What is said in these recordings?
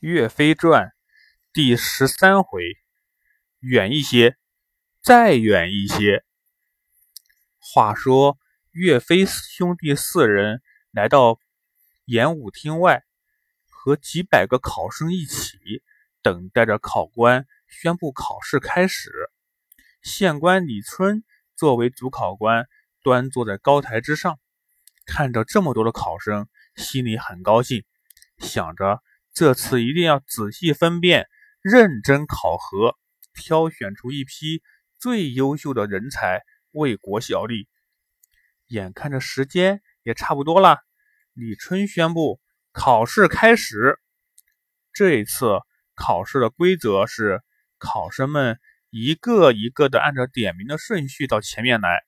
岳飞传第十三回，远一些，再远一些。话说岳飞兄弟四人来到演武厅外，和几百个考生一起等待着考官宣布考试开始。县官李春作为主考官，端坐在高台之上，看着这么多的考生，心里很高兴，想着。这次一定要仔细分辨，认真考核，挑选出一批最优秀的人才为国效力。眼看着时间也差不多了，李春宣布考试开始。这一次考试的规则是，考生们一个一个的按照点名的顺序到前面来，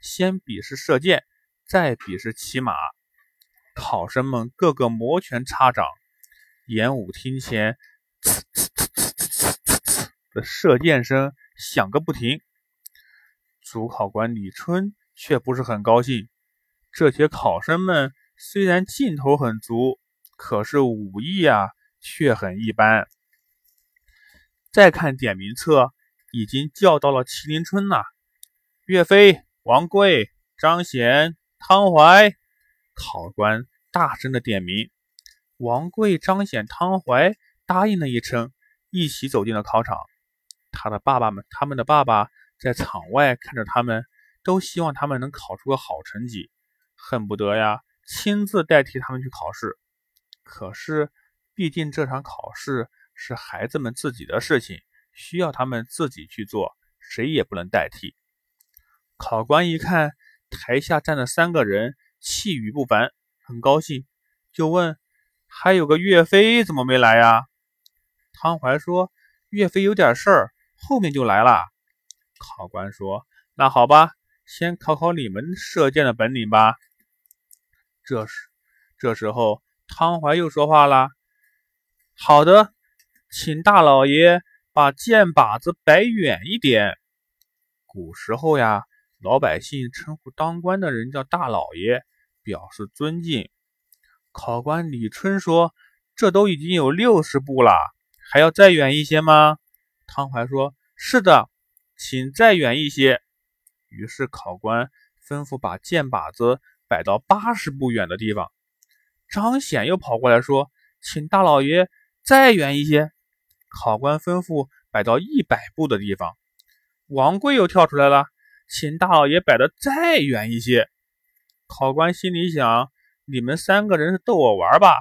先比试射箭，再比试骑马。考生们个个摩拳擦掌。演武厅前，呲呲呲呲呲呲呲的射箭声响个不停。主考官李春却不是很高兴。这些考生们虽然劲头很足，可是武艺啊却很一般。再看点名册，已经叫到了麒麟春呐，岳飞、王贵、张显、汤怀。考官大声的点名。王贵、张显、汤怀答应了一声，一起走进了考场。他的爸爸们，他们的爸爸在场外看着他们，都希望他们能考出个好成绩，恨不得呀亲自代替他们去考试。可是，毕竟这场考试是孩子们自己的事情，需要他们自己去做，谁也不能代替。考官一看台下站了三个人，气宇不凡，很高兴，就问。还有个岳飞怎么没来呀？汤怀说：“岳飞有点事儿，后面就来了。”考官说：“那好吧，先考考你们射箭的本领吧。”这时，这时候汤怀又说话了：“好的，请大老爷把箭靶子摆远一点。古时候呀，老百姓称呼当官的人叫大老爷，表示尊敬。”考官李春说：“这都已经有六十步了，还要再远一些吗？”汤怀说：“是的，请再远一些。”于是考官吩咐把箭靶子摆到八十步远的地方。张显又跑过来说：“请大老爷再远一些。”考官吩咐摆到一百步的地方。王贵又跳出来了：“请大老爷摆的再远一些。”考官心里想。你们三个人是逗我玩吧？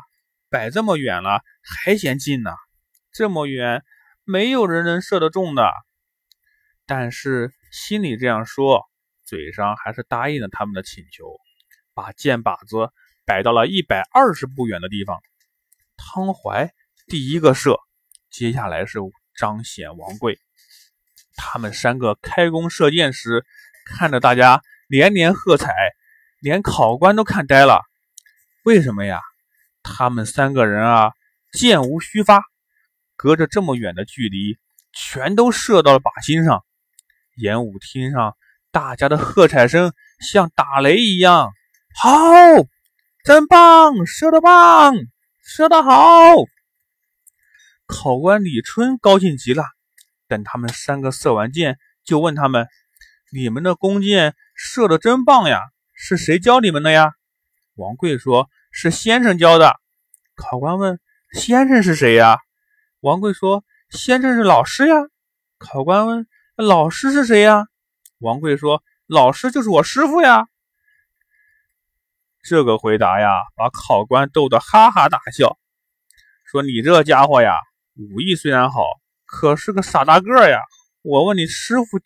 摆这么远了还嫌近呢？这么远，没有人能射得中的。但是心里这样说，嘴上还是答应了他们的请求，把箭靶子摆到了一百二十步远的地方。汤怀第一个射，接下来是张显、王贵，他们三个开弓射箭时，看着大家连连喝彩，连考官都看呆了。为什么呀？他们三个人啊，箭无虚发，隔着这么远的距离，全都射到了靶心上。演武厅上，大家的喝彩声像打雷一样。好，真棒，射得棒，射得好！考官李春高兴极了。等他们三个射完箭，就问他们：“你们的弓箭射得真棒呀，是谁教你们的呀？”王贵说。是先生教的。考官问：“先生是谁呀？”王贵说：“先生是老师呀。”考官问：“老师是谁呀？”王贵说：“老师就是我师傅呀。”这个回答呀，把考官逗得哈哈大笑，说：“你这家伙呀，武艺虽然好，可是个傻大个呀。我问你师傅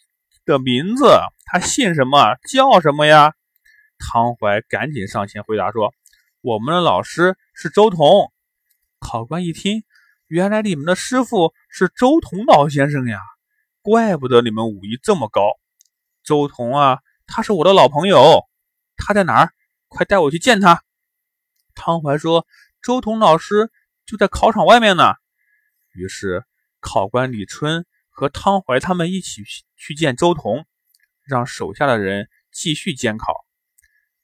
的名字，他姓什么？叫什么呀？”汤怀赶紧上前回答说。我们的老师是周同。考官一听，原来你们的师傅是周同老先生呀，怪不得你们武艺这么高。周同啊，他是我的老朋友，他在哪儿？快带我去见他。汤怀说：“周同老师就在考场外面呢。”于是考官李春和汤怀他们一起去见周同，让手下的人继续监考。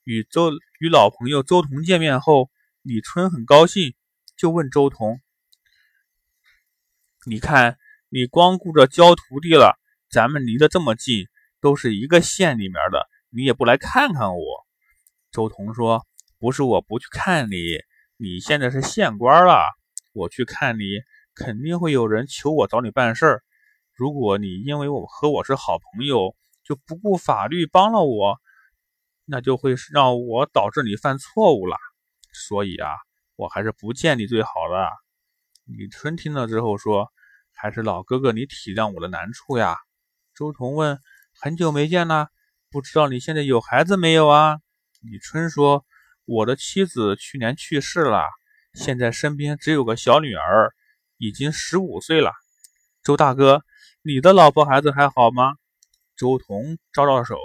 与周与老朋友周同见面后，李春很高兴，就问周同：“你看，你光顾着教徒弟了，咱们离得这么近，都是一个县里面的，你也不来看看我。”周彤说：“不是我不去看你，你现在是县官了，我去看你，肯定会有人求我找你办事儿。如果你因为我和我是好朋友，就不顾法律帮了我，那就会让我导致你犯错误了。所以啊，我还是不见你最好了。”李春听了之后说：“还是老哥哥你体谅我的难处呀。”周彤问：“很久没见了，不知道你现在有孩子没有啊？”李春说：“我的妻子去年去世了，现在身边只有个小女儿，已经十五岁了。周大哥，你的老婆孩子还好吗？”周彤招招手，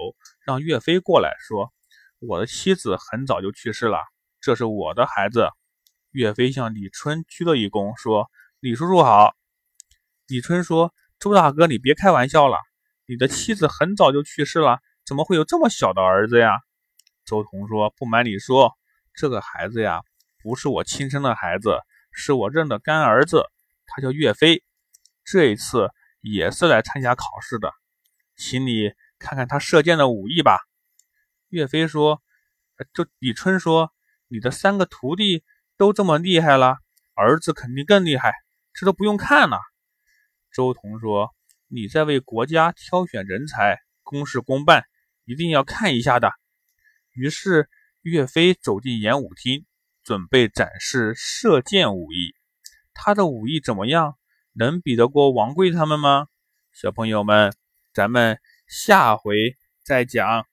让岳飞过来说：“我的妻子很早就去世了，这是我的孩子。”岳飞向李春鞠了一躬，说：“李叔叔好。”李春说：“周大哥，你别开玩笑了，你的妻子很早就去世了，怎么会有这么小的儿子呀？”周彤说：“不瞒你说，这个孩子呀，不是我亲生的孩子，是我认的干儿子，他叫岳飞。这一次也是来参加考试的，请你看看他射箭的武艺吧。”岳飞说：“就李春说，你的三个徒弟都这么厉害了，儿子肯定更厉害，这都不用看了。”周彤说：“你在为国家挑选人才，公事公办，一定要看一下的。”于是，岳飞走进演武厅，准备展示射箭武艺。他的武艺怎么样？能比得过王贵他们吗？小朋友们，咱们下回再讲。